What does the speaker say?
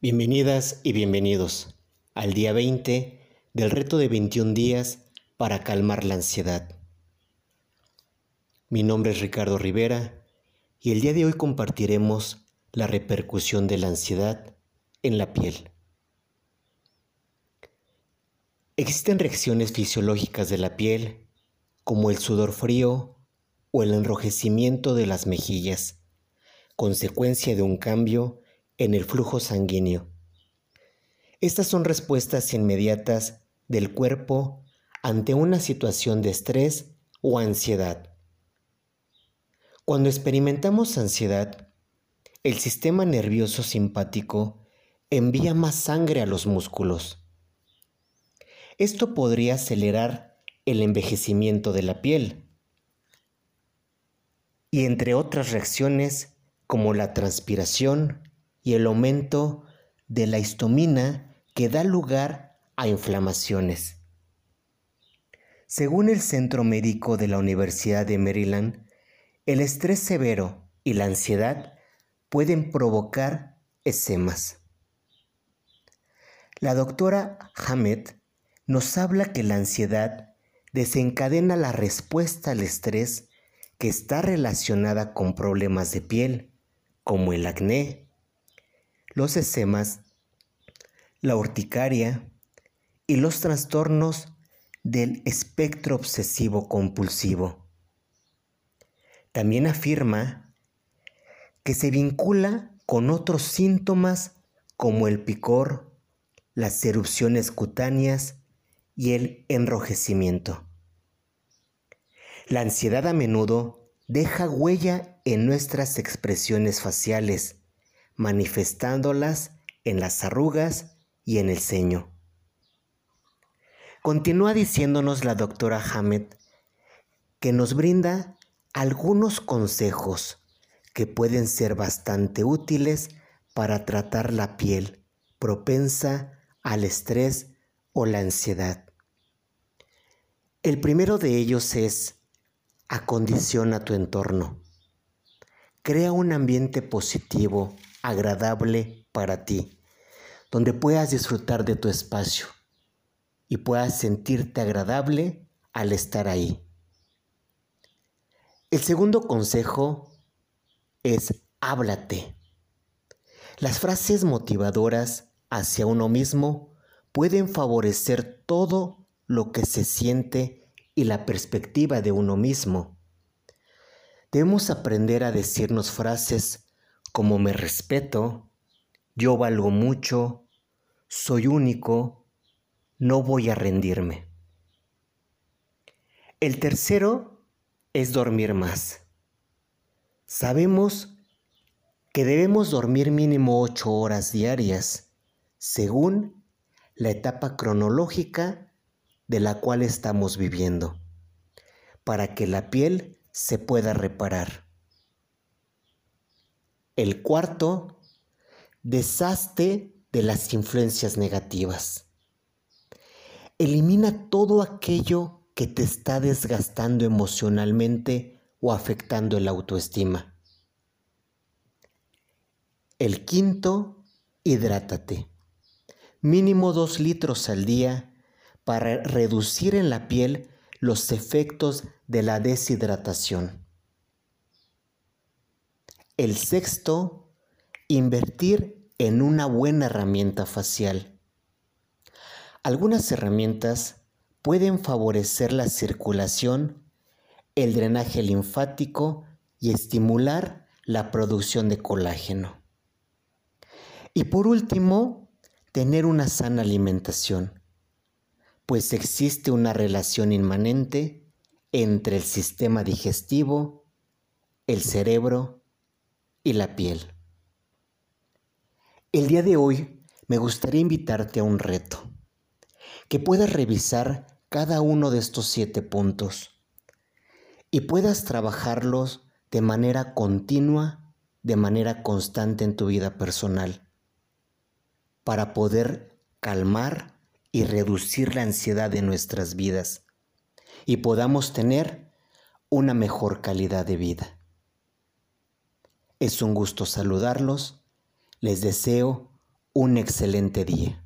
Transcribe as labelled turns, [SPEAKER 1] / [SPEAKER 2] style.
[SPEAKER 1] Bienvenidas y bienvenidos al día 20 del reto de 21 días para calmar la ansiedad. Mi nombre es Ricardo Rivera y el día de hoy compartiremos la repercusión de la ansiedad en la piel. Existen reacciones fisiológicas de la piel como el sudor frío o el enrojecimiento de las mejillas, consecuencia de un cambio en el flujo sanguíneo. Estas son respuestas inmediatas del cuerpo ante una situación de estrés o ansiedad. Cuando experimentamos ansiedad, el sistema nervioso simpático envía más sangre a los músculos. Esto podría acelerar el envejecimiento de la piel y entre otras reacciones como la transpiración, y el aumento de la histamina que da lugar a inflamaciones. Según el Centro Médico de la Universidad de Maryland, el estrés severo y la ansiedad pueden provocar esemas. La doctora Hammett nos habla que la ansiedad desencadena la respuesta al estrés que está relacionada con problemas de piel, como el acné, los esemas, la urticaria y los trastornos del espectro obsesivo compulsivo. También afirma que se vincula con otros síntomas como el picor, las erupciones cutáneas y el enrojecimiento. La ansiedad a menudo deja huella en nuestras expresiones faciales, manifestándolas en las arrugas y en el ceño. Continúa diciéndonos la doctora Hammett que nos brinda algunos consejos que pueden ser bastante útiles para tratar la piel propensa al estrés o la ansiedad. El primero de ellos es acondiciona tu entorno. Crea un ambiente positivo agradable para ti, donde puedas disfrutar de tu espacio y puedas sentirte agradable al estar ahí. El segundo consejo es háblate. Las frases motivadoras hacia uno mismo pueden favorecer todo lo que se siente y la perspectiva de uno mismo. Debemos aprender a decirnos frases como me respeto, yo valgo mucho, soy único, no voy a rendirme. El tercero es dormir más. Sabemos que debemos dormir mínimo ocho horas diarias, según la etapa cronológica de la cual estamos viviendo, para que la piel se pueda reparar. El cuarto, deshazte de las influencias negativas. Elimina todo aquello que te está desgastando emocionalmente o afectando la autoestima. El quinto, hidrátate. Mínimo dos litros al día para reducir en la piel los efectos de la deshidratación. El sexto, invertir en una buena herramienta facial. Algunas herramientas pueden favorecer la circulación, el drenaje linfático y estimular la producción de colágeno. Y por último, tener una sana alimentación, pues existe una relación inmanente entre el sistema digestivo, el cerebro y la piel. El día de hoy me gustaría invitarte a un reto, que puedas revisar cada uno de estos siete puntos y puedas trabajarlos de manera continua, de manera constante en tu vida personal, para poder calmar y reducir la ansiedad de nuestras vidas y podamos tener una mejor calidad de vida. Es un gusto saludarlos. Les deseo un excelente día.